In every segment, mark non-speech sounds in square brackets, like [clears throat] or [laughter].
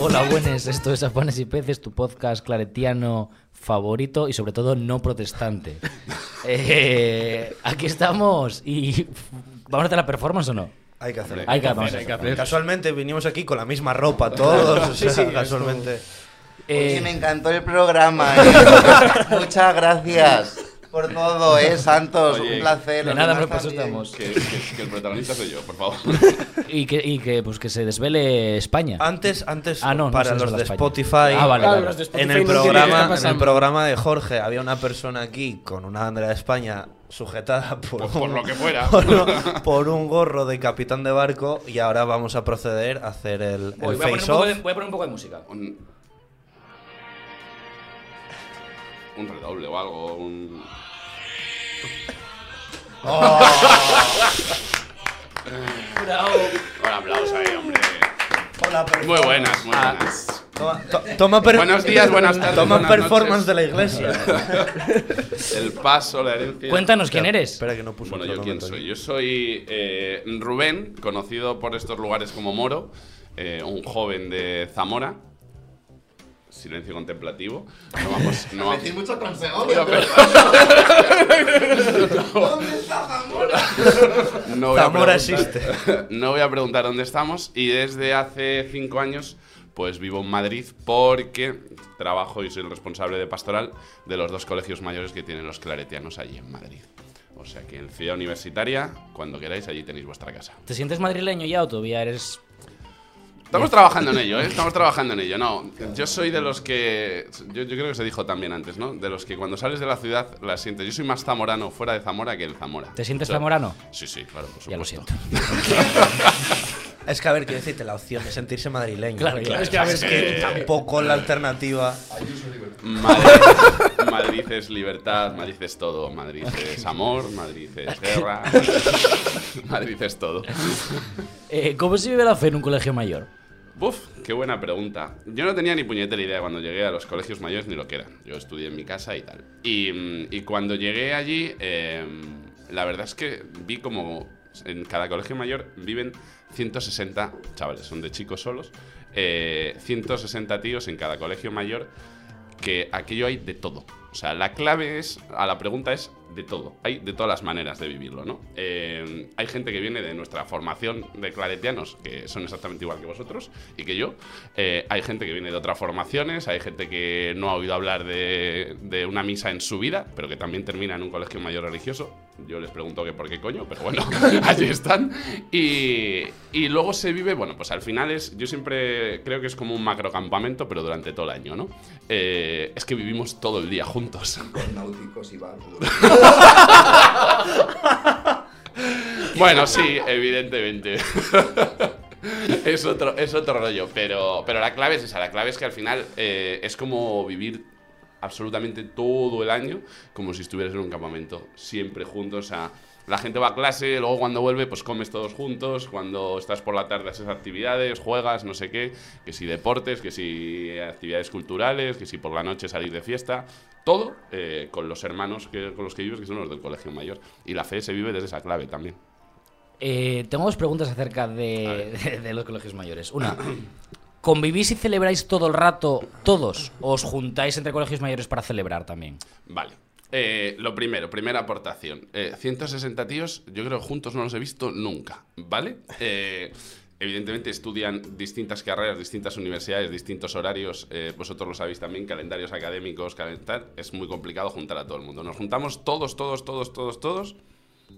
Hola, buenas. Esto es Afanes y Peces, tu podcast claretiano favorito y sobre todo no protestante. [laughs] Eh, aquí estamos y ¿vamos a hacer la performance o no? Hay que hacerlo. Hay que, hay hacer. hacer. Casualmente vinimos aquí con la misma ropa todos, o sea, Sí, sí, casualmente. Eh, Oye, me encantó el programa. ¿eh? [laughs] Muchas gracias por todo, ¿eh, Santos? Oye, un placer. de nada, por eso también. estamos. Que, que- que el protagonista soy yo, por favor. [laughs] Y que, y que, pues, que se desvele España. Antes, antes Ah, no, para se los desvela de España. Spotify, Ah, vale, Claro, vale. los de Spotify en el programa, en el programa de Jorge había una persona aquí con una bandera de España sujetada por, Por, por un, lo que fuera. [laughs] por, un- por un gorro de capitán de barco y ahora vamos a proceder a hacer el, Voy, el voy a poner un face poco off. de- voy a poner un poco de música. Un, un redoble o algo. Un... Un aplauso ahí, hombre. Hola, Muy buenas, muy Ah. buenas. Toma, to- toma per- Buenos días, buenas tardes, Toma buenas performance noches. de la iglesia. [laughs] El paso, la herencia. Cuéntanos quién eres. Espera que no puso Bueno, yo quién soy. aquí. Yo soy eh, Rubén, conocido por estos lugares como Moro, eh, un joven de Zamora. Silencio contemplativo. [laughs] No vamos. No vamos. Decís mucho Segovia, pero- [laughs] ¿Dónde está Zamora? [laughs] No Zamora existe. No voy a preguntar dónde estamos y desde hace cinco años pues vivo en Madrid porque trabajo y soy el responsable de pastoral de los dos colegios mayores que tienen los claretianos allí en Madrid. O sea que en Ciudad Universitaria, cuando queráis, allí tenéis vuestra casa. ¿Te sientes madrileño ya o todavía eres.? Estamos trabajando en ello, ¿eh? Estamos trabajando en ello. No, yo soy de los que. Yo, yo creo que se dijo también antes, ¿no? De los que cuando sales de la ciudad la sientes. Yo soy más zamorano fuera de Zamora que en Zamora. ¿Te sientes O sea, zamorano? Sí, sí, claro, por supuesto. Ya lo siento. [laughs] Es que a ver, quiero decirte la opción de sentirse madrileño. Claro, claro. Es que, a ver, es que tampoco la alternativa. Madrid, Madrid es libertad, Madrid es todo. Madrid es amor, Madrid es guerra. [laughs] Madrid es todo. Eh, ¿Cómo se vive la fe en un colegio mayor? Buf, qué buena pregunta. Yo no tenía ni puñetera idea cuando llegué a los colegios mayores ni lo que era. Yo estudié en mi casa y tal. Y, mm, cuando llegué allí, eh, la verdad es que vi como en cada colegio mayor viven 160 chavales, son de chicos solos, eh, 160 tíos en cada colegio mayor, que aquello hay de todo. O sea, la clave es, a la pregunta es de todo. Hay de todas las maneras de vivirlo, ¿no? Eh, hay gente que viene de nuestra formación de claretianos, que son exactamente igual que vosotros y que yo. Eh, hay gente que viene de otras formaciones, hay gente que no ha oído hablar de, una misa en su vida, pero que también termina en un colegio mayor religioso. Yo les pregunto que por qué coño, pero bueno, [laughs] allí están. Y, y luego se vive, bueno, pues al final es, yo siempre creo que es como un macrocampamento, pero durante todo el año, ¿no? Eh, es que vivimos todo el día juntos. [laughs] Con náuticos y barcos. [laughs] Bueno, sí, evidentemente. [laughs] es, otro, es otro rollo, pero, pero la clave es esa. La clave es que al final eh, es como vivir absolutamente todo el año como si estuvieras en un campamento, siempre juntos. O sea, la gente va a clase, luego cuando vuelve, pues comes todos juntos. Cuando estás por la tarde haces actividades, juegas, no sé qué. Que si deportes, que si actividades culturales, que si por la noche salir de fiesta. Todo eh, con los hermanos que, con los que vives, que son los del colegio mayor. Y la fe se vive desde esa clave también. Eh, tengo dos preguntas acerca de, [laughs] de- de los colegios mayores. Una, [clears throat] ¿convivís y celebráis todo el rato todos? ¿O os juntáis entre colegios mayores para celebrar también? Vale. Eh, lo primero, primera aportación. Eh, 160 tíos, yo creo juntos no los he visto nunca, ¿vale? Eh, evidentemente estudian distintas carreras, distintas universidades, distintos horarios. eh, vosotros lo sabéis también, calendarios académicos, calentar. Es muy complicado juntar a todo el mundo. Nos juntamos todos, todos, todos, todos, todos.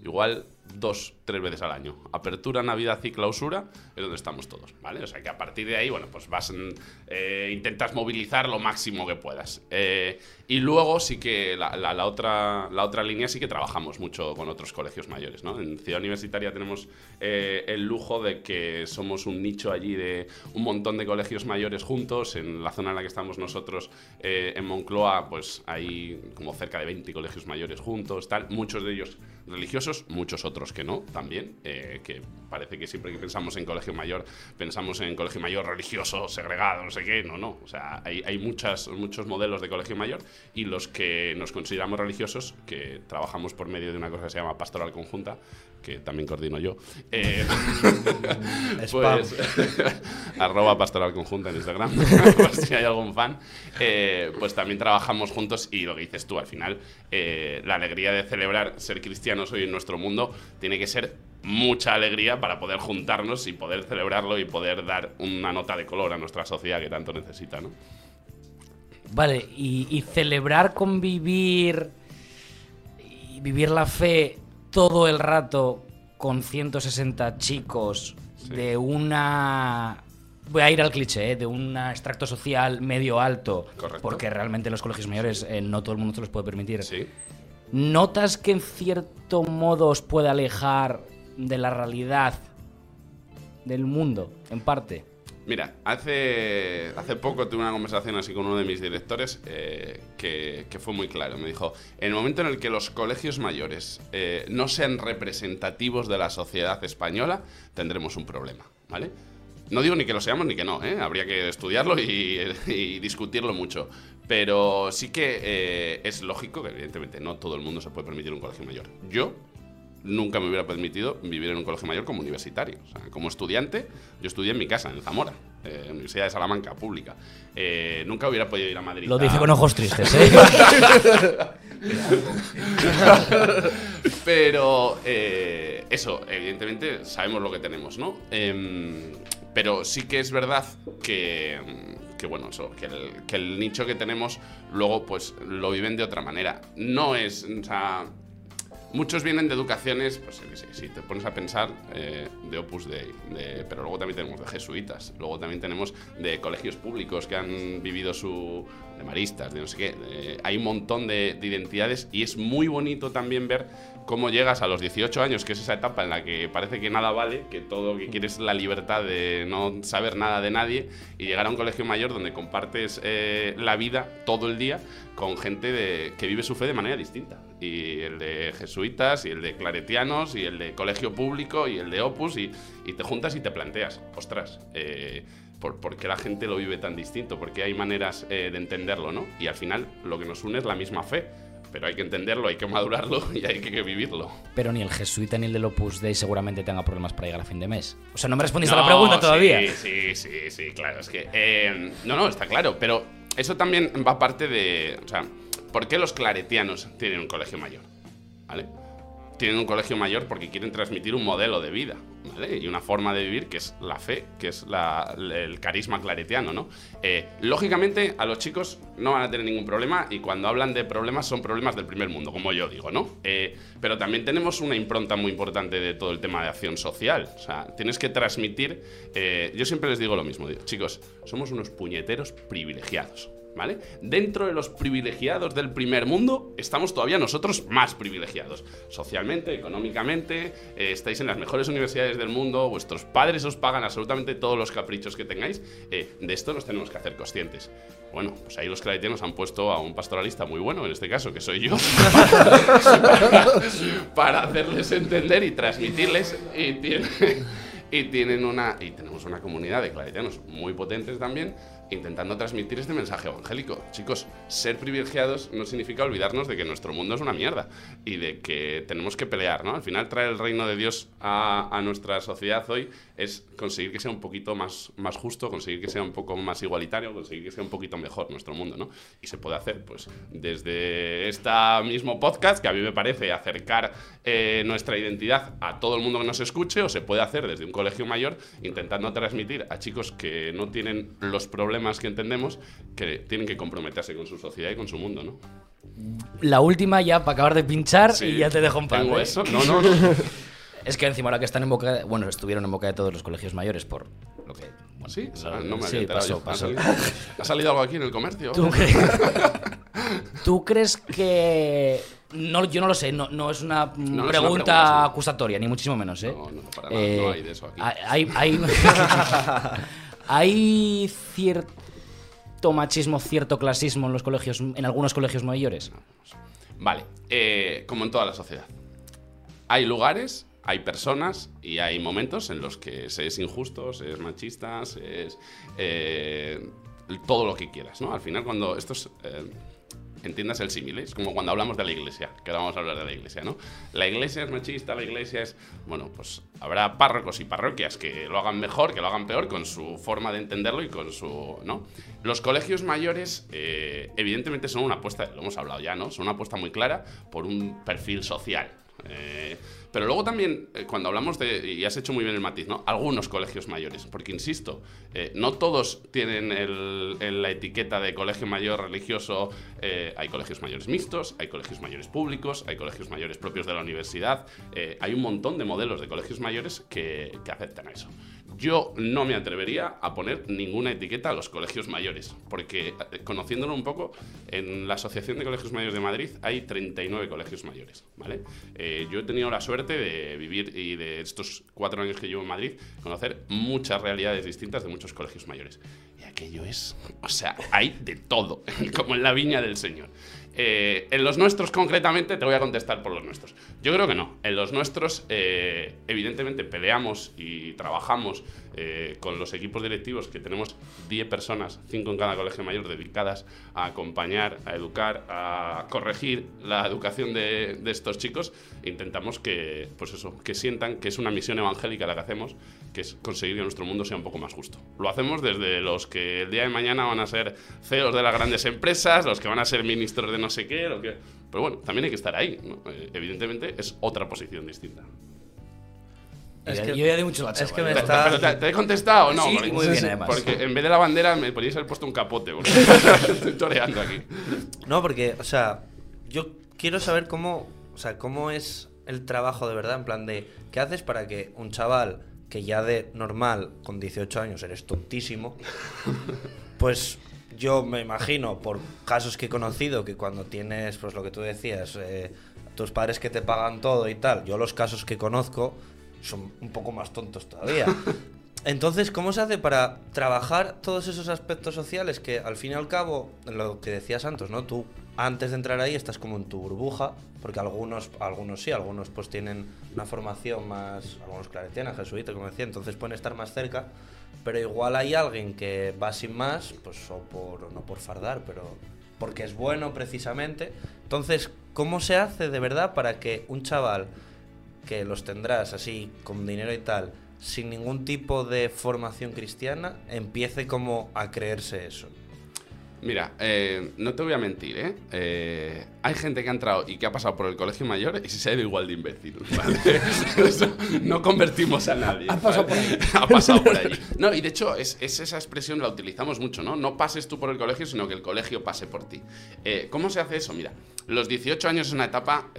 Igual dos, tres veces al año. Apertura, Navidad y clausura es donde estamos todos, ¿vale? O sea que a partir de ahí, bueno, pues vas, en- eh, intentas movilizar lo máximo que puedas. Eh, y luego sí que la, la- otra, la otra línea sí que trabajamos mucho con otros colegios mayores, ¿no? En Ciudad Universitaria tenemos eh, el lujo de que somos un nicho allí de un montón de colegios mayores juntos. En la zona en la que estamos nosotros, en Moncloa, pues hay como cerca de 20 colegios mayores juntos, tal. Muchos de ellos religiosos, muchos otros otros que no, también, eh, que parece que siempre que pensamos en colegio mayor, pensamos en colegio mayor religioso, segregado, no sé qué, no, no. O sea, hay, hay muchas, muchos modelos de colegio mayor y los que nos consideramos religiosos, que trabajamos por medio de una cosa que se llama pastoral conjunta, que también coordino yo, eh, [laughs] pues, [laughs] arroba pastoral conjunta en Instagram, [laughs] por si hay algún fan, eh, pues también trabajamos juntos y lo que dices tú, al final, eh, la alegría de celebrar ser cristianos hoy en nuestro mundo tiene que ser mucha alegría para poder juntarnos y poder celebrarlo y poder dar una nota de color a nuestra sociedad que tanto necesita, ¿no? Vale, y, y celebrar, convivir y vivir la fe todo el rato con 160 chicos Sí. de una... Voy a ir al cliché, ¿eh? de un extracto social medio alto, Correcto. porque realmente en los colegios mayores eh, no todo el mundo se los puede permitir. Sí. ¿Notas que en cierto modo os puede alejar de la realidad del mundo, en parte? Mira, hace, hace poco tuve una conversación así con uno de mis directores eh, que, fue muy claro. Me dijo, en el momento en el que los colegios mayores eh, no sean representativos de la sociedad española, tendremos un problema, ¿vale? No digo ni que lo seamos ni que no, ¿eh? habría que estudiarlo y, [laughs] y discutirlo mucho. Pero sí que eh, es lógico que evidentemente no todo el mundo se puede permitir un colegio mayor. Yo nunca me hubiera permitido vivir en un colegio mayor como universitario. O sea, como estudiante, yo estudié en mi casa, en Zamora, eh, Universidad de Salamanca, pública. Eh, nunca hubiera podido ir a Madrid. Lo a- dice con ojos tristes, ¿eh? [laughs] Pero eh, eso, evidentemente, sabemos lo que tenemos, ¿no? Em, pero sí que es verdad que, que bueno, eso, que el, que el nicho que tenemos luego pues lo viven de otra manera. No es, o sea, muchos vienen de educaciones, pues si te pones a pensar, eh, de Opus Dei, de- pero luego también tenemos de jesuitas, luego también tenemos de colegios públicos que han vivido su... maristas, de no sé qué. de- hay un montón de, de identidades y es muy bonito también ver cómo llegas a los 18 años, que es esa etapa en la que parece que nada vale, que todo lo que quieres es la libertad de no saber nada de nadie y llegar a un colegio mayor donde compartes eh, la vida todo el día con gente de- que vive su fe de manera distinta. Y el de jesuitas, y el de claretianos, y el de colegio público, y el de opus, y, y te juntas y te planteas, ostras, eh, ¿por, por qué la gente lo vive tan distinto? ¿Por qué hay maneras eh, de entenderlo, no? Y al final lo que nos une es la misma fe. Pero hay que entenderlo, hay que madurarlo [laughs] y hay que vivirlo. Pero ni el jesuita ni el del Opus Dei seguramente tenga problemas para llegar a fin de mes. O sea, no me respondiste a la pregunta todavía. Sí, sí, sí, sí, claro. Es que. eh, no, no, está claro. Pero eso también va parte de. O sea, ¿por qué los claretianos tienen un colegio mayor? ¿Vale? Tienen un colegio mayor porque quieren transmitir un modelo de vida, ¿vale? Y una forma de vivir que es la fe, que es la- el carisma claretiano, ¿no? Eh, lógicamente, a los chicos no van a tener ningún problema y cuando hablan de problemas son problemas del primer mundo, como yo digo, ¿no? Eh, pero también tenemos una impronta muy importante de todo el tema de acción social. O sea, tienes que transmitir. eh, yo siempre les digo lo mismo, digo, chicos, somos unos puñeteros privilegiados. ¿Vale? Dentro de los privilegiados del primer mundo, estamos todavía nosotros más privilegiados. Socialmente, económicamente, eh, estáis en las mejores universidades del mundo, vuestros padres os pagan absolutamente todos los caprichos que tengáis. eh, de esto nos tenemos que hacer conscientes. Bueno, pues ahí los claretianos han puesto a un pastoralista muy bueno, en este caso, que soy yo, [laughs] para hacerles entender y transmitirles. Y, tiene- y tienen una y tenemos una comunidad de claretianos muy potentes también intentando transmitir este mensaje evangélico. Chicos, ser privilegiados no significa olvidarnos de que nuestro mundo es una mierda y de que tenemos que pelear, ¿no? Al final traer el reino de Dios a, a nuestra sociedad hoy es conseguir que sea un poquito más, más justo, conseguir que sea un poco más igualitario, conseguir que sea un poquito mejor nuestro mundo, ¿no? Y se puede hacer, pues, desde este mismo podcast, que a mí me parece acercar eh, nuestra identidad a todo el mundo que nos escuche, o se puede hacer desde un colegio mayor, intentando transmitir a chicos que no tienen los problemas que entendemos, que tienen que comprometerse con su sociedad y con su mundo, ¿no? La última ya para acabar de pinchar Sí, y ya te dejo en paz. ¿Tengo ¿eh? eso? No, no, no. [laughs] Es que encima ahora que están en boca, de- bueno, estuvieron en boca de todos los colegios mayores por lo que bueno, ¿Sí? lo- no me sí, había pasó, yo. ¿Ha pasó. salido- ¿Ha salido algo aquí en el comercio? ¿Tú, cre- [laughs] ¿Tú crees que no, yo no lo sé, no, no es una No, no es una pregunta sí. acusatoria, ni muchísimo menos, ¿eh? No, no, para nada, no hay de eso aquí. Hay, hay, [laughs] hay cierto machismo, cierto clasismo en los colegios, en algunos colegios mayores. Vale, eh, como en toda la sociedad. Hay lugares hay personas y hay momentos en los que se es injusto, se es machista, se es eh, todo lo que quieras, ¿no? Al final, cuando esto es... eh, entiendas el símil, ¿eh? es como cuando hablamos de la iglesia, que ahora vamos a hablar de la iglesia, ¿no? La iglesia es machista, la iglesia es, bueno, pues habrá párrocos y parroquias que lo hagan mejor, que lo hagan peor, con su forma de entenderlo y con su, ¿no? Los colegios mayores, eh, evidentemente, son una apuesta, lo hemos hablado ya, ¿no? Son una apuesta muy clara por un perfil social. Pero luego también, eh, cuando hablamos de, y has hecho muy bien el matiz, ¿no? Algunos colegios mayores, porque insisto, eh, no todos tienen el- la etiqueta de colegio mayor religioso. eh, hay colegios mayores mixtos, hay colegios mayores públicos, hay colegios mayores propios de la universidad. hay un montón de modelos de colegios mayores que, que aceptan eso. Yo no me atrevería a poner ninguna etiqueta a los colegios mayores, porque eh, conociéndolo un poco, en la Asociación de Colegios Mayores de Madrid hay 39 colegios mayores, ¿vale? Eh, yo he tenido la suerte de vivir y de estos cuatro años que llevo en Madrid, conocer muchas realidades distintas de muchos colegios mayores. Y aquello es, o sea, hay de todo, [laughs] como en la viña del Señor. Eh, en los nuestros, concretamente, te voy a contestar por los nuestros. Yo creo que no. En los nuestros, eh, evidentemente, peleamos y trabajamos eh, con los equipos directivos, que tenemos 10 personas, 5 en cada colegio mayor, dedicadas a acompañar, a educar, a corregir la educación de, de estos chicos. Intentamos que, pues eso, que sientan que es una misión evangélica la que hacemos, que es conseguir que nuestro mundo sea un poco más justo. Lo hacemos desde los que el día de mañana van a ser CEOs de las grandes empresas, los que van a ser ministros de no sé qué, lo que... Pero bueno, también hay que estar ahí. ¿no? Eh, evidentemente es otra posición distinta. Es que- yo ya di mucho la es que me está- pero te, te he contestado o no? Sí, Porque- muy bien, además. Porque en vez de la bandera me podríais haber puesto un capote. porque [laughs] estoy toreando aquí. No, porque, o sea, yo quiero saber cómo, o sea, cómo es el trabajo de verdad, en plan de, ¿qué haces para que un chaval que ya de normal, con 18 años, eres tontísimo, pues yo me imagino, por casos que he conocido, que cuando tienes, pues lo que tú decías, eh, tus padres que te pagan todo y tal, yo los casos que conozco son un poco más tontos todavía. Entonces, ¿cómo se hace para trabajar todos esos aspectos sociales que al fin y al cabo, lo que decías antes, ¿no? Tú antes de entrar ahí estás como en tu burbuja, porque algunos, algunos sí, algunos pues tienen una formación más, algunos claretianos, jesuitas, como decía, entonces pueden estar más cerca, pero igual hay alguien que va sin más, pues o por, no por fardar, pero porque es bueno precisamente. Entonces, ¿cómo se hace de verdad para que un chaval que los tendrás así con dinero y tal, sin ningún tipo de formación cristiana, empiece como a creerse eso. Mira, eh, no te voy a mentir, ¿eh? Eh, Hay gente que ha entrado y que ha pasado por el colegio mayor y se ha ido igual de imbécil, ¿vale? [laughs] [laughs] No convertimos a nadie. Ha pasado ¿vale? [laughs] Ha pasado por allí. No, y de hecho, es, es esa expresión la utilizamos mucho, ¿no? No pases tú por el colegio, sino que el colegio pase por ti. Eh, ¿Cómo se hace eso? Mira, los 18 años es una etapa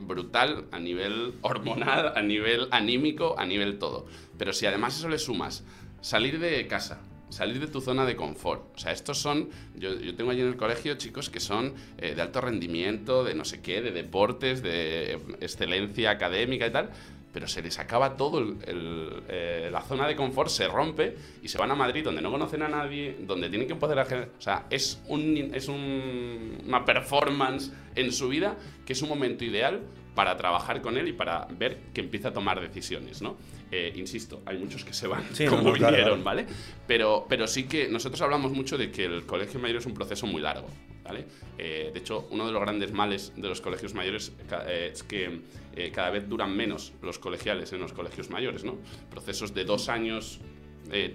brutal a nivel hormonal, a nivel anímico, a nivel todo. Pero si además eso le sumas salir de casa, salir de tu zona de confort. O sea, estos son, yo, tengo allí en el colegio chicos que son eh, de alto rendimiento, de no sé qué, de deportes, de excelencia académica y tal, pero se les acaba todo, eh, la zona de confort se rompe y se van a Madrid donde no conocen a nadie, donde tienen que poder o sea, es, un, es un- una performance en su vida que es un momento ideal para trabajar con él y para ver que empieza a tomar decisiones, ¿no? Eh, insisto, hay muchos que se van Sí, como no, vinieron, claro. ¿vale? Pero, pero sí que nosotros hablamos mucho de que el colegio mayor es un proceso muy largo, ¿vale? Eh, de hecho, uno de los grandes males de los colegios mayores eh, es que eh, cada vez duran menos los colegiales en los colegios mayores, ¿no? Procesos de dos años,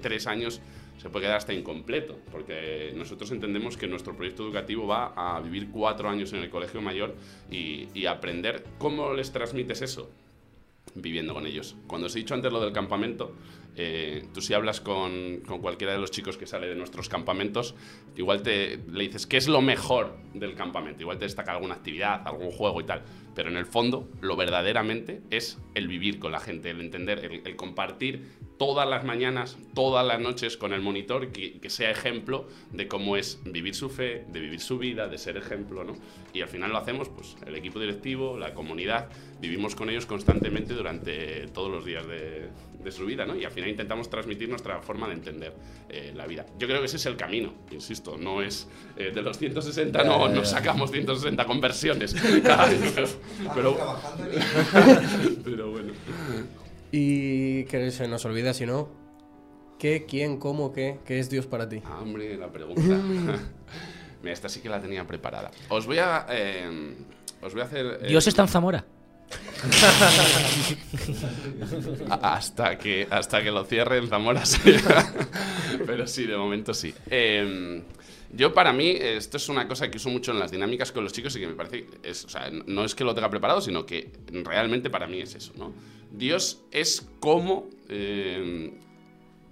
tres años, se puede quedar hasta incompleto, porque nosotros entendemos que nuestro proyecto educativo va a vivir cuatro años en el colegio mayor y, y aprender cómo les transmites eso viviendo con ellos. Cuando os he dicho antes lo del campamento, eh, tú si hablas con, con cualquiera de los chicos que sale de nuestros campamentos, igual te le dices qué es lo mejor del campamento, igual te destaca alguna actividad, algún juego y tal, pero en el fondo lo verdaderamente es el vivir con la gente, el entender, el, compartir todas las mañanas, todas las noches con el monitor, que, que sea ejemplo de cómo es vivir su fe, de vivir su vida, de ser ejemplo, ¿no? Y al final lo hacemos, pues, el equipo directivo, la comunidad, vivimos con ellos constantemente durante todos los días de, de su vida, ¿no? Y al final intentamos transmitir nuestra forma de entender eh, la vida. Yo creo que ese es el camino, insisto, no es eh, de los 160, no, no sacamos 160 conversiones cada [laughs] año, pero, pero, [laughs] pero bueno. Y que se nos olvida, si no, ¿qué, quién, cómo, qué? ¿Qué es Dios para ti? Ah, hombre, la pregunta. [laughs] Mira, esta sí que la tenía preparada. Os voy a. eh, os voy a hacer. eh, Dios está en Zamora. [laughs] hasta que hasta que lo cierre en Zamora [laughs] pero sí de momento sí. Eh, yo para mí esto es una cosa que uso mucho en las dinámicas con los chicos y que me parece es, o sea, no es que lo tenga preparado sino que realmente para mí es eso no Dios es como eh,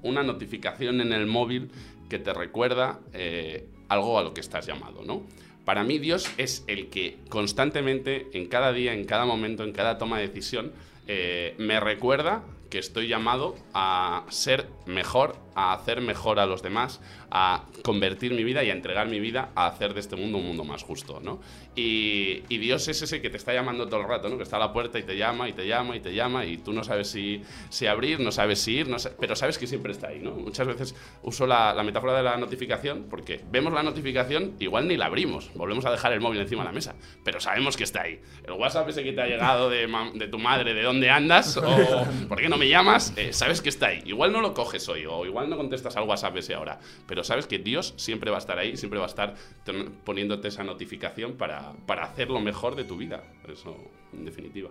una notificación en el móvil que te recuerda eh, algo a lo que estás llamado, ¿no? Para mí Dios es el que constantemente, en cada día, en cada momento, en cada toma de decisión, eh, me recuerda que estoy llamado a ser mejor, a hacer mejor a los demás, a convertir mi vida y a entregar mi vida a hacer de este mundo un mundo más justo, ¿no? Y, y Dios es ese que te está llamando todo el rato, ¿no? Que está a la puerta y te llama y te llama y te llama y tú no sabes si, si abrir, no sabes si ir, no sa- pero sabes que siempre está ahí, ¿no? Muchas veces uso la, la metáfora de la notificación porque vemos la notificación, igual ni la abrimos, volvemos a dejar el móvil encima de la mesa, pero sabemos que está ahí. El WhatsApp ese que te ha llegado de, de tu madre, de dónde andas o por qué no me llamas, eh, sabes que está ahí. Igual no lo coges hoy o igual no contestas al WhatsApp ese ahora, pero sabes que Dios siempre va a estar ahí, siempre va a estar poniéndote esa notificación para, para hacer lo mejor de tu vida. Eso, en definitiva.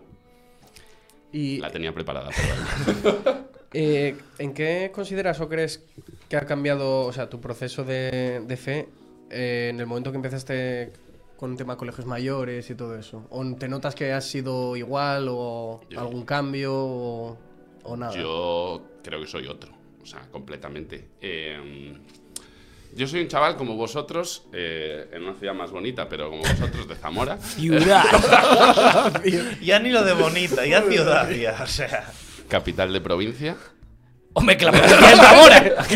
Y La tenía preparada. [laughs] pero- eh, ¿en qué consideras o crees que ha cambiado, o sea, tu proceso de, de fe eh, en el momento que empezaste con el tema de colegios mayores y todo eso? ¿O te notas que has sido igual o Yo- algún cambio o, o nada? Yo creo que soy otro, o sea, completamente. Eh, yo soy un chaval como vosotros, eh, en una ciudad más bonita, pero como vosotros, de Zamora. [laughs] Ciudad. [laughs] Ya ni lo de bonita, ya ciudad, ya, o sea. capital de provincia. Hombre, que la [laughs] Zamora.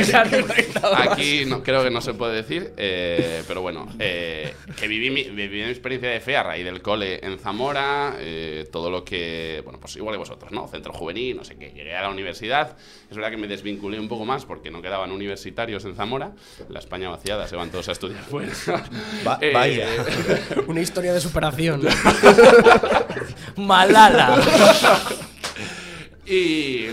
Aquí no, creo que no se puede decir, eh, pero bueno, eh, que viví mi, viví mi experiencia de fe a raíz del cole en Zamora, eh, todo lo que, bueno, pues igual que vosotros, ¿no? Centro juvenil, no sé qué. Llegué a la universidad, es verdad que me desvinculé un poco más porque no quedaban universitarios en Zamora, la España vaciada, se van todos a estudiar fuera. [laughs] Va- Eh, vaya. [laughs] Una historia de superación. Malala. Y,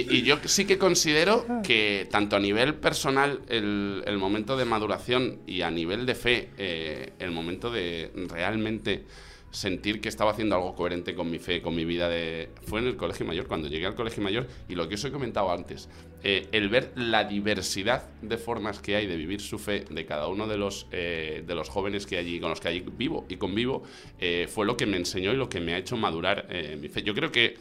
y- y yo sí que considero que tanto a nivel personal el, momento de maduración y a nivel de fe eh, el momento de realmente sentir que estaba haciendo algo coherente con mi fe, con mi vida, de, fue en el colegio mayor, cuando llegué al colegio mayor, y lo que os he comentado antes, eh, el ver la diversidad de formas que hay de vivir su fe de cada uno de los, eh, de los jóvenes que allí, con los que allí vivo y convivo, eh, fue lo que me enseñó y lo que me ha hecho madurar eh, mi fe. Yo creo que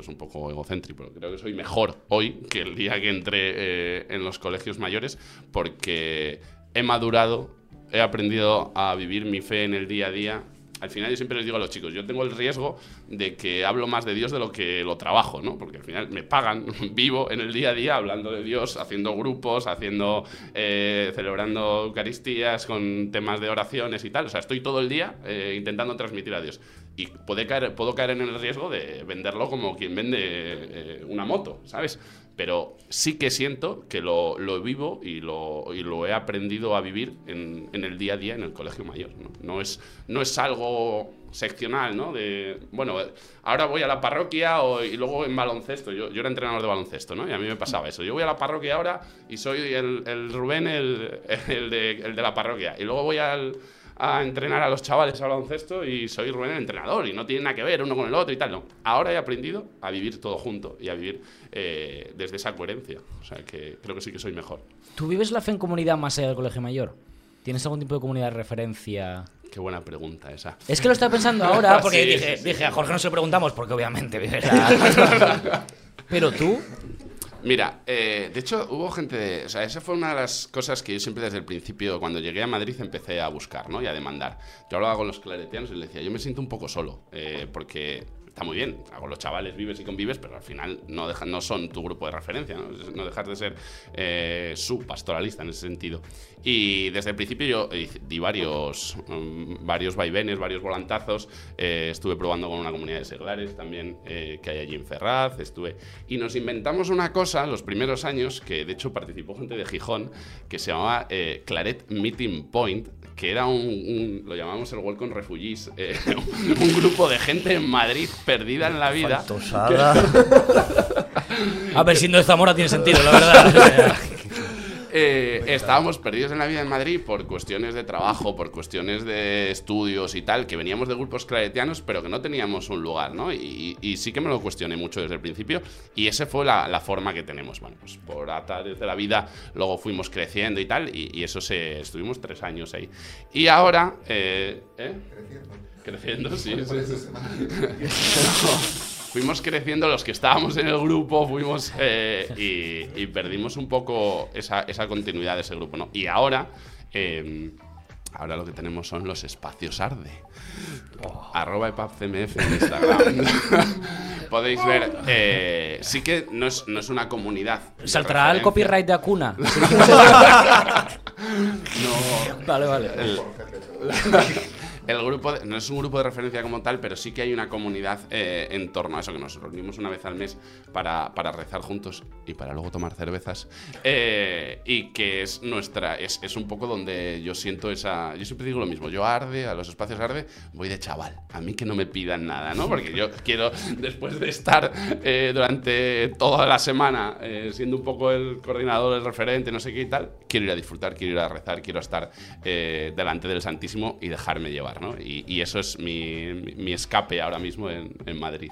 es un poco egocéntrico, pero creo que soy mejor hoy que el día que entré eh, en los colegios mayores porque he madurado, he aprendido a vivir mi fe en el día a día. Al final yo siempre les digo a los chicos, yo tengo el riesgo de que hablo más de Dios de lo que lo trabajo, ¿no? Porque al final me pagan, [laughs] vivo en el día a día hablando de Dios, haciendo grupos, haciendo, eh, celebrando Eucaristías con temas de oraciones y tal. O sea, estoy todo el día eh, intentando transmitir a Dios. Y puede caer, puedo caer en el riesgo de venderlo como quien vende eh, una moto, ¿sabes? Pero sí que siento que lo, lo vivo y lo, y lo he aprendido a vivir en, en el día a día en el colegio mayor. ¿no? No, es, no es algo seccional, ¿no? De, bueno, ahora voy a la parroquia o- y luego en baloncesto. Yo, yo era entrenador de baloncesto, ¿no? Y a mí me pasaba eso. Yo voy a la parroquia ahora y soy el, el Rubén, el, el, de, el de la parroquia. Y luego voy al, a entrenar a los chavales al baloncesto y soy Rubén el entrenador y no tiene nada que ver uno con el otro y tal. No. Ahora he aprendido a vivir todo junto y a vivir eh, desde esa coherencia. O sea que creo que sí que soy mejor. ¿Tú vives la fe en comunidad más allá del colegio mayor? ¿Tienes algún tipo de comunidad de referencia? Qué buena pregunta esa. Es que lo estaba pensando [laughs] ahora porque Sí, dije, sí, sí. dije, a Jorge no se lo preguntamos porque obviamente vive la- [laughs] Pero tú, Mira, eh, de hecho hubo gente de... O sea, esa fue una de las cosas que yo siempre desde el principio, cuando llegué a Madrid, empecé a buscar, ¿no? Y a demandar. Yo hablaba con los claretianos y les decía, yo me siento un poco solo, eh, porque está muy bien. Con los chavales vives y convives, pero al final no, dejan, no son tu grupo de referencia, ¿no? No dejas de ser eh, su pastoralista en ese sentido. Y desde el principio yo di varios, mm, varios vaivenes, varios volantazos. Eh, estuve probando con una comunidad de seglares también eh, que hay allí en Ferraz. Estuve, y nos inventamos una cosa los primeros años, que de hecho participó gente de Gijón, que se llamaba eh, Claret Meeting Point, que era un, un- lo llamamos el Welcome Refugees, eh, [laughs] un grupo de gente en Madrid perdida en la vida. Tosada. [laughs] A ver, siendo de Zamora tiene sentido, la verdad. [laughs] Eh, estábamos perdidos en la vida en Madrid por cuestiones de trabajo, por cuestiones de estudios y tal, que veníamos de grupos claretianos, pero que no teníamos un lugar, ¿no? Y, y sí que me lo cuestioné mucho desde el principio, y esa fue la, la forma que tenemos. Bueno, pues por atares de la vida, luego fuimos creciendo y tal, y, y eso se. Estuvimos tres años ahí. Y ahora. eh, ¿eh? Creciendo, sí, sí. No, [laughs] fuimos creciendo los que estábamos en el grupo, fuimos eh, y, y perdimos un poco esa, esa continuidad de ese grupo, ¿no? Y ahora, eh, ahora lo que tenemos son los espacios Arde. Arroba epapcmf en Instagram. [laughs] Podéis ver, eh, sí que no es, no es una comunidad. ¿Saltará el copyright de Acuna? [laughs] No, Vale, vale. el, [laughs] el grupo no es un grupo de referencia como tal, pero sí que hay una comunidad eh, en torno a eso, que nos reunimos una vez al mes para, rezar juntos y para luego tomar cervezas. Eh, y que es nuestra, es, un poco donde yo siento esa. Yo siempre digo lo mismo, yo Arde, a los espacios Arde, voy de chaval. A mí que no me pidan nada, ¿no? Porque yo quiero, después de estar eh, durante toda la semana siendo un poco el coordinador, el referente, no sé qué y tal, quiero ir a disfrutar, quiero ir a rezar, quiero estar delante del Santísimo y dejarme llevar, ¿no? Y, y eso es mi, mi- mi escape ahora mismo en, en Madrid.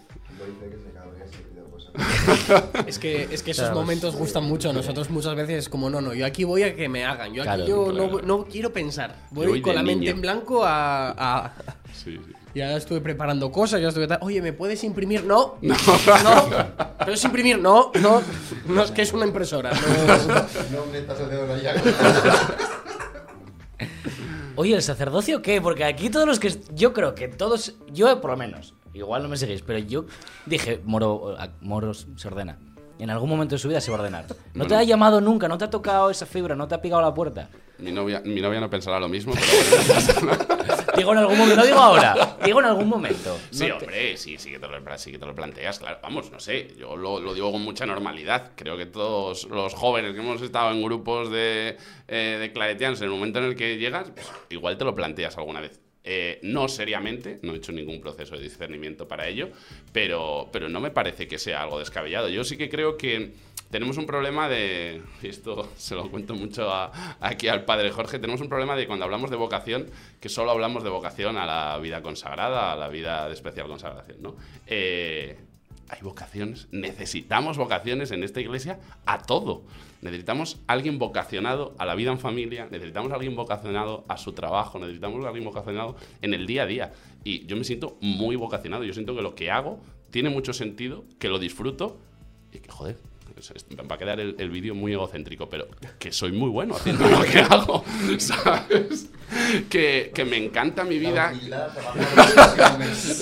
[laughs] Es que, es que esos momentos gustan mucho. A nosotros muchas veces es como, no, no, yo aquí voy a que me hagan. Yo aquí Claro, yo claro. no, no quiero pensar. Voy, con la mente niño. en blanco a, a- [laughs] Sí, sí. Ya estuve preparando cosas, ya estuve. Oye, ¿me puedes imprimir? [laughs] No. No. ¿Puedes imprimir? No, no. No, es que es una impresora. no. No el dedo en la llaga. Oye, ¿el sacerdocio qué? Porque aquí todos los que... Yo creo que todos... Yo por lo menos. Igual no me seguís, pero yo dije, Moro, a- Moro se ordena. En algún momento de su vida se va a ordenar. No te ha llamado nunca, no te ha tocado esa fibra, no te ha picado la puerta. Mi novia, mi novia no pensará lo mismo, pero [laughs] Digo en algún momento, no digo ahora, digo en algún momento. Sí, No te- hombre, sí, sí que, te lo, sí que te lo planteas, claro. Vamos, no sé, yo lo, lo digo con mucha normalidad. Creo que todos los jóvenes que hemos estado en grupos de, eh, de claretianos, en el momento en el que llegas, pues, igual te lo planteas alguna vez. Eh, no seriamente, no he hecho ningún proceso de discernimiento para ello, pero, pero no me parece que sea algo descabellado. Yo sí que creo que tenemos un problema de, y esto se lo cuento mucho aquí al padre Jorge, tenemos un problema de cuando hablamos de vocación, que solo hablamos de vocación a la vida consagrada, a la vida de especial consagración, ¿no? Eh, hay vocaciones, necesitamos vocaciones en esta iglesia a todo. Necesitamos alguien vocacionado a la vida en familia, necesitamos alguien vocacionado a su trabajo, necesitamos alguien vocacionado en el día a día. Y yo me siento muy vocacionado, yo siento que lo que hago tiene mucho sentido, que lo disfruto y que, joder, va a quedar el, el vídeo muy egocéntrico, pero que soy muy bueno haciendo lo que hago, [laughs] ¿sabes? Que, que me encanta mi vida.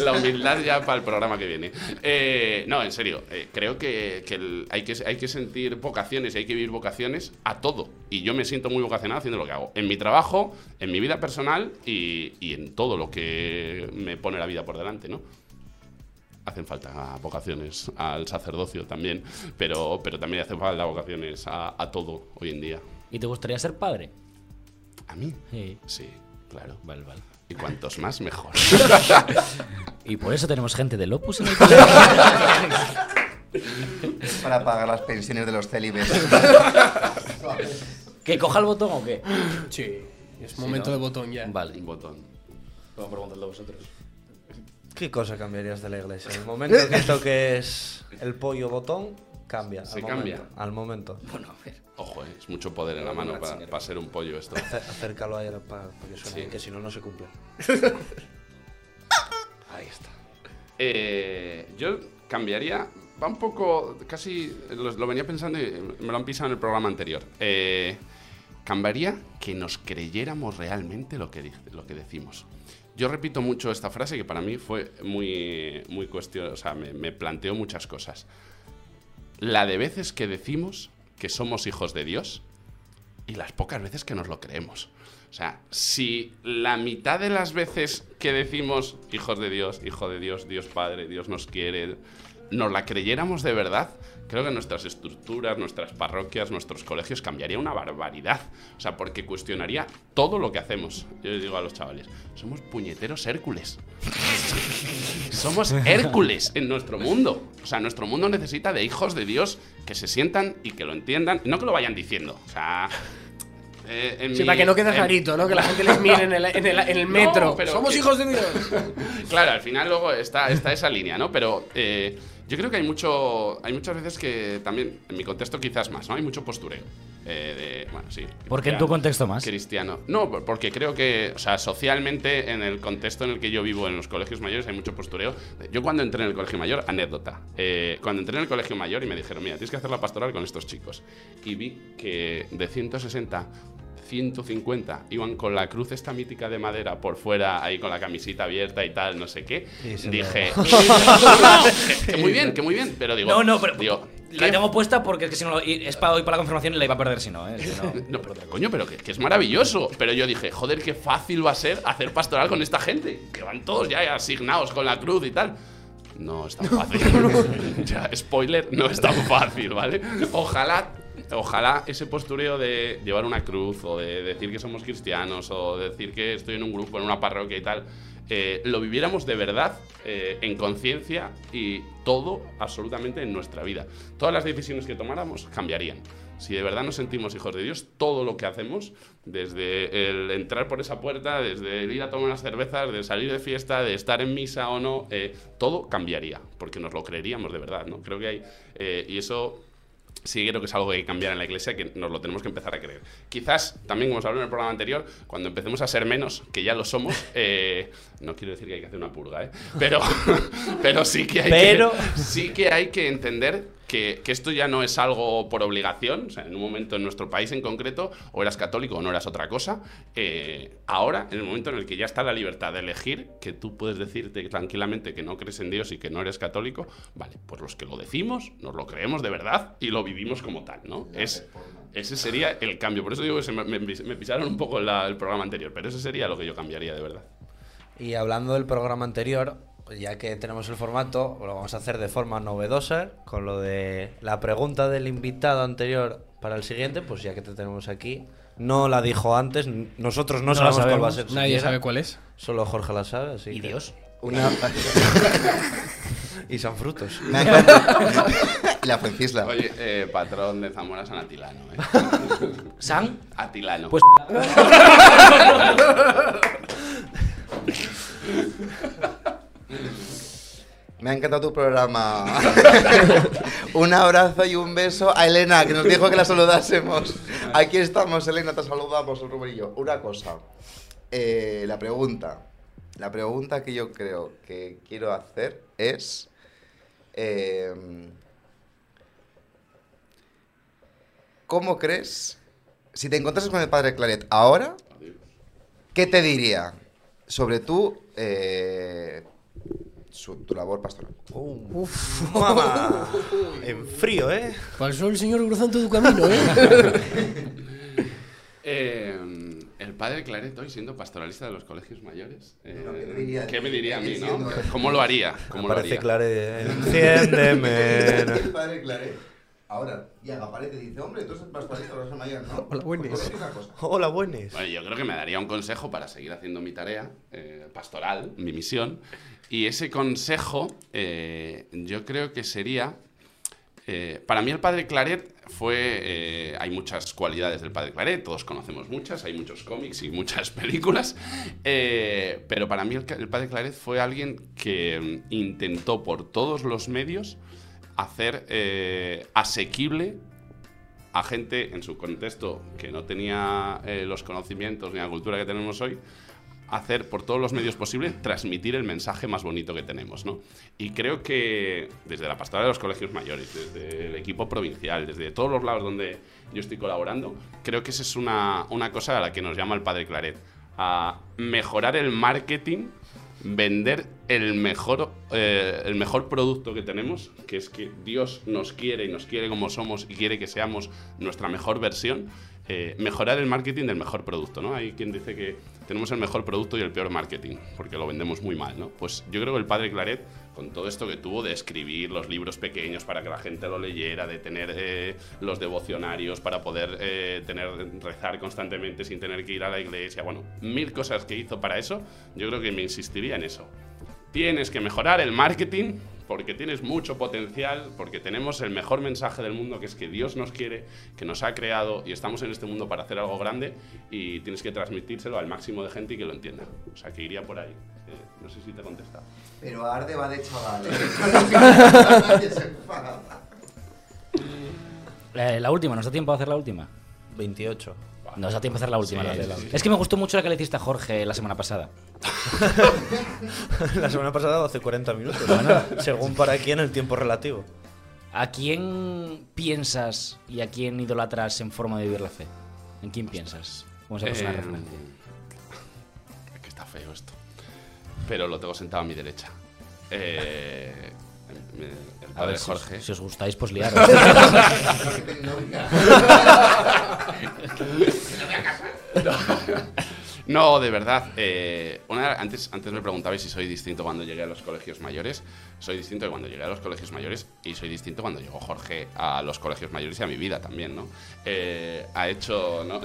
La humildad ya para el programa que viene. Eh, no, en serio, eh, creo que, que el- hay que hay que sentir vocaciones y hay que vivir vocaciones a todo. Y yo me siento muy vocacionado haciendo lo que hago. En mi trabajo, en mi vida personal y, y en todo lo que me pone la vida por delante, ¿no? Hacen falta vocaciones al sacerdocio también, pero, pero también hacen falta vocaciones a, a todo hoy en día. ¿Y te gustaría ser padre? ¿A mí? Sí. Sí, claro. Vale, vale. Y cuantos más, mejor. [laughs] Y por eso tenemos gente del Opus en el. [laughs] Para pagar las pensiones de los célibes. [laughs] ¿Que coja el botón o qué? Sí, es momento de botón ya. Vale. Un botón. Vamos a preguntarle a vosotros. ¿Qué cosa cambiarías de la iglesia? En el momento que [laughs] toques el pollo botón, cambia. Se al cambia. Momento, al momento. Bueno, a ver. Ojo, eh, es mucho poder en la mano para, ser un pollo esto. Acércalo ahí para, que suene, Sí. que si no, no se cumple. [laughs] Ahí está. Eh, yo cambiaría. Va un poco. Casi. Lo, lo venía pensando y me lo han pisado en el programa anterior. Eh, cambiaría que nos creyéramos realmente lo que, lo que decimos. Yo repito mucho esta frase que para mí fue muy, muy cuestión, o sea, me, me planteó muchas cosas. La de veces que decimos que somos hijos de Dios y las pocas veces que nos lo creemos. O sea, si la mitad de las veces que decimos hijos de Dios, hijo de Dios, Dios Padre, Dios nos quiere, nos la creyéramos de verdad, creo que nuestras estructuras, nuestras parroquias, nuestros colegios cambiaría una barbaridad. O sea, porque cuestionaría todo lo que hacemos. Yo les digo a los chavales, somos puñeteros Hércules. Somos Hércules en nuestro mundo. O sea, nuestro mundo necesita de hijos de Dios que se sientan y que lo entiendan. No que lo vayan diciendo. O sea. eh, Sí, mi- para que no quede en- rarito, ¿no? Que la gente les mire en el, en el- en el [laughs] metro. pero Somos que- hijos de Dios. [laughs] Claro, al final luego está, está esa línea, ¿no? Pero eh, yo creo que hay mucho. Hay muchas veces que también, en mi contexto quizás más, ¿no? Hay mucho postureo. eh, de, bueno, sí. Porque en tu contexto más. Cristiano. No, por- porque creo que, o sea, socialmente, en el contexto en el que yo vivo, en los colegios mayores, hay mucho postureo. Yo cuando entré en el colegio mayor, anécdota. eh, cuando entré en el colegio mayor y me dijeron, mira, tienes que hacer la pastoral con estos chicos. Y vi que de 160 150 iban con la cruz esta mítica de madera por fuera, ahí con la camisita abierta y tal, no sé qué. Dije, que, [laughs] que muy bien, que muy bien, pero digo, No, no, pero digo, la ¿qué tengo puesta porque es que si no, es para hoy para la confirmación y la iba a perder si no, ¿eh? Si no- [laughs] no, pero coño, pero que, que es maravilloso. Pero yo dije, joder, qué fácil va a ser hacer pastoral con esta gente. Que van todos ya asignados con la cruz y tal. No es tan fácil. [laughs] ya, spoiler, no es tan fácil, ¿vale? Ojalá, ojalá ese postureo de llevar una cruz o de decir que somos cristianos o de decir que estoy en un grupo, en una parroquia y tal, eh, lo viviéramos de verdad, eh, en conciencia y todo absolutamente en nuestra vida. Todas las decisiones que tomáramos cambiarían. Si de verdad nos sentimos hijos de Dios, todo lo que hacemos, desde el entrar por esa puerta, desde el ir a tomar unas cervezas, de salir de fiesta, de estar en misa o no, eh, todo cambiaría, porque nos lo creeríamos de verdad, ¿no? Creo que hay... y eso sí creo que es algo que hay que cambiar en la iglesia, que nos lo tenemos que empezar a creer. Quizás, también como os hablé en el programa anterior, cuando empecemos a ser menos, que ya lo somos, [laughs] eh, no quiero decir que hay que hacer una purga, ¿eh? pero, [laughs] pero sí, que hay Pero- que, sí que hay que entender que, que esto ya no es algo por obligación, o sea, en un momento en nuestro país en concreto, o eras católico o no eras otra cosa, eh, ahora, en el momento en el que ya está la libertad de elegir, que tú puedes decirte tranquilamente que no crees en Dios y que no eres católico, vale, pues los que lo decimos, nos lo creemos de verdad y lo vivimos como tal, ¿no? Es, ese sería el cambio, por eso digo que se me, me- me pisaron un poco la- el programa anterior, pero ese sería lo que yo cambiaría de verdad. Y hablando del programa anterior, ya que tenemos el formato, lo vamos a hacer de forma novedosa, con lo de la pregunta del invitado anterior para el siguiente, pues ya que te tenemos aquí. No la dijo antes, nosotros no, sabemos cuál va a ser. Nadie siquiera. sabe cuál es. Solo Jorge la sabe, así ¿Y que- Dios? Una... [laughs] Y San Frutos. [laughs] La Fuencisla. Oye, eh, patrón de Zamora San Atilano, ¿eh? [laughs] ¿San? Atilano. Pues Me ha encantado tu programa. [laughs] un abrazo y un beso a Elena, que nos dijo que la saludásemos. Aquí estamos, Elena, te saludamos, el Ruberillo. Una cosa. Eh, la pregunta. La pregunta que yo creo que quiero hacer es. eh, ¿Cómo crees? Si te encontrases con el padre Claret ahora, ¿qué te diría sobre tu, eh, su- tu labor pastoral? [laughs] Mamá. En frío, ¿eh? Pasó el señor cruzando tu camino, ¿eh? [laughs] Eh, el padre Claret hoy siendo pastoralista de los colegios mayores. eh, No, ¿qué me diría? ¿Qué me diría a mí, no? ¿Cómo lo haría? ¿Cómo lo Aparece haría? Claret. [laughs] Enciéndeme. el padre Claret ahora y aparece y dice, hombre, tú eres pastoralista de los mayor, ¿no? Hola, buenas. Pues. Hola, buenas. Bueno, yo creo que me daría un consejo para seguir haciendo mi tarea eh, pastoral, mi misión. Y ese consejo, eh, yo creo que sería. eh, para mí, el padre Claret fue. eh, hay muchas cualidades del padre Claret, todos conocemos muchas, hay muchos cómics y muchas [laughs] películas. pero para mí, el, padre Claret fue alguien que intentó por todos los medios hacer asequible a gente en su contexto que no tenía los conocimientos ni la cultura que tenemos hoy, hacer por todos los medios posibles, transmitir el mensaje más bonito que tenemos, ¿no? Y creo que desde la pastoral de los colegios mayores, desde el equipo provincial, desde todos los lados donde yo estoy colaborando, creo que esa es una, una cosa a la que nos llama el padre Claret, a mejorar el marketing vender el mejor, eh, el mejor producto que tenemos, que es que Dios nos quiere y nos quiere como somos y quiere que seamos nuestra mejor versión, eh, mejorar el marketing del mejor producto, ¿no? Hay quien dice que tenemos el mejor producto y el peor marketing, porque lo vendemos muy mal, ¿no? Pues yo creo que el padre Claret, con todo esto que tuvo de escribir los libros pequeños para que la gente lo leyera, de tener eh, los devocionarios para poder eh, tener, rezar constantemente sin tener que ir a la iglesia, bueno, mil cosas que hizo para eso, yo creo que me insistiría en eso. Tienes que mejorar el marketing porque tienes mucho potencial, porque tenemos el mejor mensaje del mundo, que es que Dios nos quiere, que nos ha creado y estamos en este mundo para hacer algo grande y tienes que transmitírselo al máximo de gente y que lo entienda. O sea, que iría por ahí. Eh, no sé si te he contestado. Pero Arde va de chaval, ¿eh? La última, ¿nos [laughs] da tiempo a hacer la última? 28. Nos da tiempo a hacer la última. Sí, la de la- sí, sí. Es que me gustó mucho la que le hiciste a Jorge la semana pasada. [laughs] La semana pasada hace 40 minutos. según para quién el tiempo relativo. ¿A quién piensas y a quién idolatras en forma de vivir la fe? ¿En quién piensas? Como esa persona Eh, referente. Es que está feo esto. Pero lo tengo sentado a mi derecha. Eh, A ver, si, Jorge. os- si os gustáis, pues liaros. [laughs] No, [laughs] de verdad. eh, una- antes, antes me preguntabais si soy distinto cuando llegué a los colegios mayores. Soy distinto de cuando llegué a los colegios mayores y soy distinto cuando llegó Jorge a los colegios mayores y a mi vida también, ¿no? Eh, ha hecho, ¿no?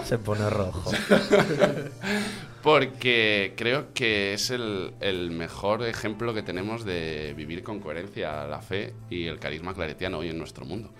[laughs] Se pone rojo. [laughs] Porque creo que es el, el mejor ejemplo que tenemos de vivir con coherencia la fe y el carisma claretiano hoy en nuestro mundo.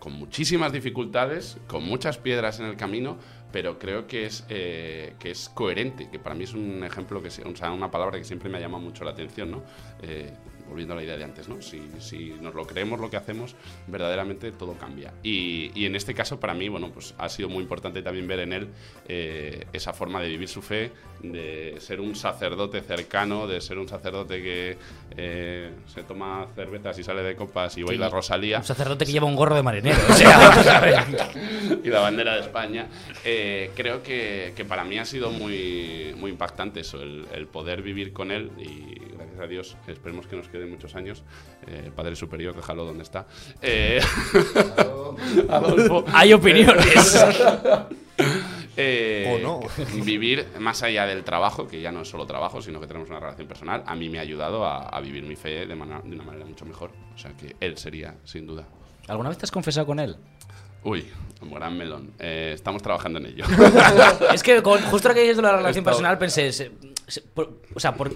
Con muchísimas dificultades, con muchas piedras en el camino, pero creo que es, eh, que es coherente, que para mí es un ejemplo, que o sea, una palabra que siempre me ha llamado mucho la atención, ¿no? Eh, volviendo a la idea de antes, ¿no? Si, si nos lo creemos lo que hacemos, verdaderamente todo cambia. Y, y en este caso, para mí, bueno, pues ha sido muy importante también ver en él eh, esa forma de vivir su fe, de ser un sacerdote cercano, de ser un sacerdote que eh, se toma cervezas y sale de copas y baila Rosalía Un sacerdote que lleva un gorro de marinero. [laughs] O sea, y la bandera de España. Eh, creo que, que para mí ha sido muy, muy impactante eso, el, el poder vivir con él y gracias a Dios, esperemos que nos queden muchos años. Eh, Padre Superior, déjalo donde está. Eh, [laughs] Adolfo. Hay opiniones. [laughs] Eh, O no. Vivir más allá del trabajo, que ya no es solo trabajo, sino que tenemos una relación personal, a mí me ha ayudado a, a vivir mi fe de, mana- de una manera mucho mejor. O sea que él sería, sin duda. ¿Alguna vez te has confesado con él? Uy, un gran melón. Eh, estamos trabajando en ello. [laughs] Es que con, justo que dices de la relación Esto- personal pensé, se- se- por- o sea, por,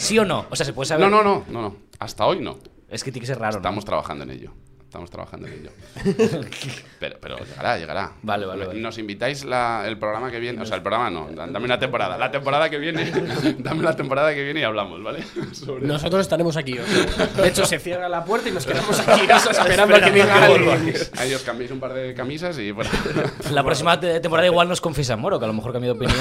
sí o no, o sea, se puede saber. No, no, no, no, no. Hasta hoy no. Es que tiene que ser raro. ¿no? Estamos trabajando en ello. Estamos trabajando en ello. [laughs] Pero, pero llegará, llegará. Vale, vale, vale. Nos invitáis la- el programa que viene. O sea, el programa no. [laughs] Dame una temporada. La temporada que viene. [laughs] Dame la temporada que viene y hablamos, ¿vale? Sobre- Nosotros estaremos aquí. o sea, de hecho, se cierra la puerta y nos quedamos aquí o sea, esperando a que venga alguien. Ahí os cambiéis un par de camisas y bueno. La próxima te- temporada igual nos confiesa Moro, que a lo mejor cambia de opinión.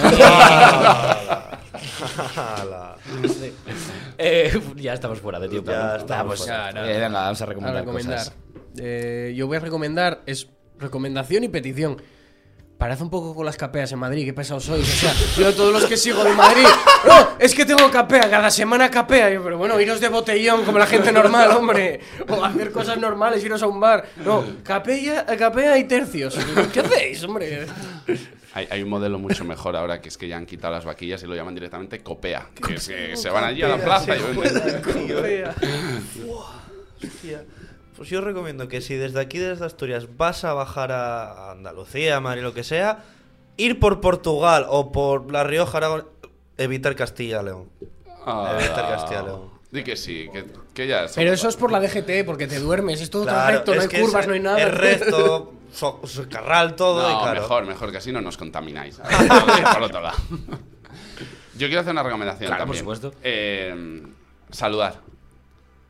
Eh, ya estamos fuera de tiempo. Ya ¿no? estamos fuera. Ya, no. eh, venga, vamos a A recomendar, recomendar. cosas. Eh, yo voy a recomendar, es recomendación y petición. Parece un poco con las capeas en Madrid, qué pesado sois. O sea, yo todos los que sigo de Madrid, no, es que tengo capea, cada semana capea. Yo, pero bueno, iros de botellón como la gente normal, hombre. O hacer cosas normales, iros a un bar. No, capea, capea y tercios. ¿Qué hacéis, hombre? Hay, hay un modelo mucho mejor ahora que es que ya han quitado las vaquillas y lo llaman directamente copea. Que se, se van allí a la plaza y. Hostia. Pues yo recomiendo que si desde aquí, desde Asturias, vas a bajar a Andalucía, a Madrid, lo que sea, ir por Portugal o por La Rioja, Aragón, evitar Castilla-León. Ah, Evitar Castilla-León. Di que sí, que, que ya. Pero eso es por la DGT, porque te duermes, es todo tan Claro, recto, no hay curvas, es- no hay nada. Es recto, so- so- carral todo y No, claro. mejor, mejor, que así no nos contamináis. [laughs] Por otro lado. Yo quiero hacer una recomendación Claro, por también. supuesto. Eh, saludar.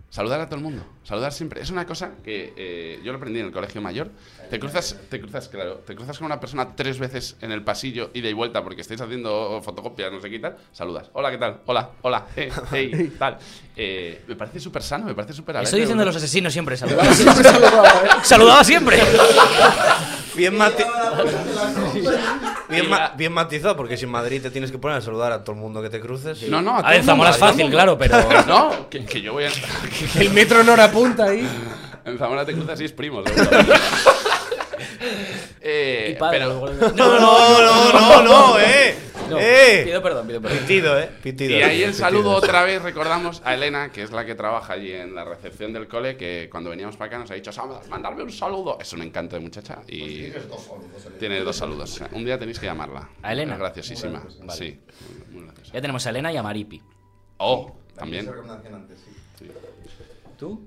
Saludar a todo el mundo, saludar siempre. Es una cosa que eh, yo lo aprendí en el colegio mayor. Te cruzas, te cruzas, claro, te cruzas con una persona tres veces en el pasillo ida y vuelta porque estáis haciendo fotocopias, no sé qué tal. Saludas. Hola, ¿qué tal? Hola, hola, [laughs] hey, hey, tal. Eh, me parece súper sano, me parece súper alegre. Estoy diciendo los asesinos siempre. [laughs] Saludaba, saludaba siempre. Bien, mati- bien, ma- bien matizado, porque si en Madrid te tienes que poner a saludar a todo el mundo que te cruces. No, no, a, A todo ver, el Zamora mundo, es fácil, claro, pero. [laughs] No, que, que yo voy a. que El metro no apunta ahí. [laughs] en Zamora te cruzas y es primo, seguro. [laughs] eh, Y padre, pero- [laughs] No, no, no, no, no, eh. No, eh. Pido perdón, pido perdón. Pitido, eh. Pitido. Y ahí el Pitido. saludo otra vez recordamos a Elena, que es la que trabaja allí en la recepción del cole, que cuando veníamos para acá nos ha dicho, "Sam, mandarme un saludo. Es un encanto de muchacha y tiene dos saludos. O sea, un día tenéis que llamarla. ¿A Elena? Es graciosísima. Vale. Sí, muy. Ya tenemos a Elena y a Maripi. Oh, también. Sí. ¿Tú?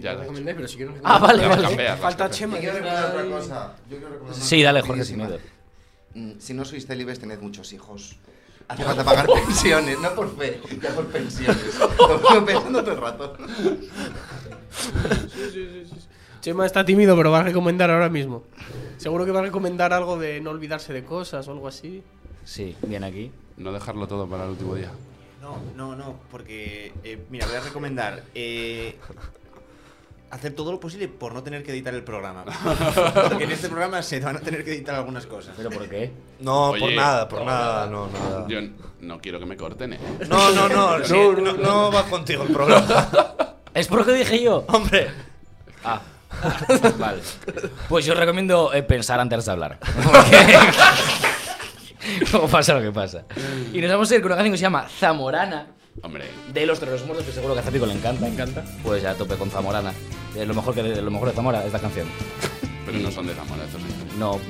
Ya lo recomendé, pero si quiero Ah, vale, vale. las Falta. Chema. Yo que quiero está recomendar otra ahí. cosa. Yo quiero recomendar Sí, dale, Jorge, sin rapidísima. miedo. Mm, Si no sois célibes, tened muchos hijos. Hace falta pagar [laughs] pensiones, no por fe, ya por pensiones. [laughs] Lo pensando todo el rato. Chema está tímido, pero va a recomendar ahora mismo. Seguro que va a recomendar algo de no olvidarse de cosas o algo así. Sí, bien aquí. No dejarlo todo para el último día. No, no, no, porque, eh, mira, voy a recomendar eh, hacer todo lo posible por no tener que editar el programa. [laughs] Porque en este programa se van a tener que editar algunas cosas. ¿Pero por qué? No, por nada, por no, nada, no, nada. Yo no quiero que me corten, ¿eh? No, no, no, [laughs] no, no va contigo el programa. [laughs] ¿Es por lo que dije yo? Hombre, Ah. vale. Pues yo recomiendo eh, pensar antes de hablar. Como pasa lo que pasa. Y nos vamos a ir con una canción que se llama Zamorana. Hombre, De los Tres Muertos, que seguro que a Zapico le encanta. Me encanta. Pues ya a tope con Zamorana. Es lo mejor, que de, lo mejor de Zamora, esta canción. [laughs] pero no son de Zamora estos niños. No,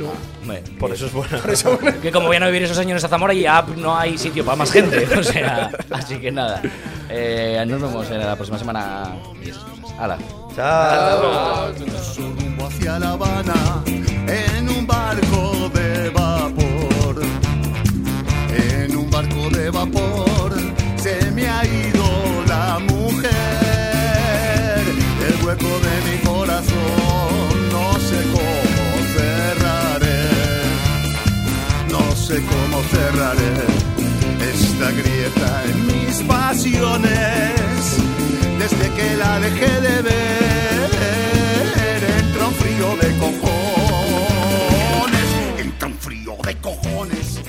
hombre, [laughs] por eso es buena. [laughs] Que como voy a vivir esos años en Zamora y ya no hay sitio para más gente. O sea, así que nada. Eh, nos vemos en la próxima semana. Y esas cosas. Hala. Chao. su rumbo hacia La Habana en un barco de vapor. En un barco de vapor no sé cómo cerraré, no sé cómo cerraré esta grieta en mis pasiones, desde que la dejé de ver, entra un frío de cojones, entra un frío de cojones.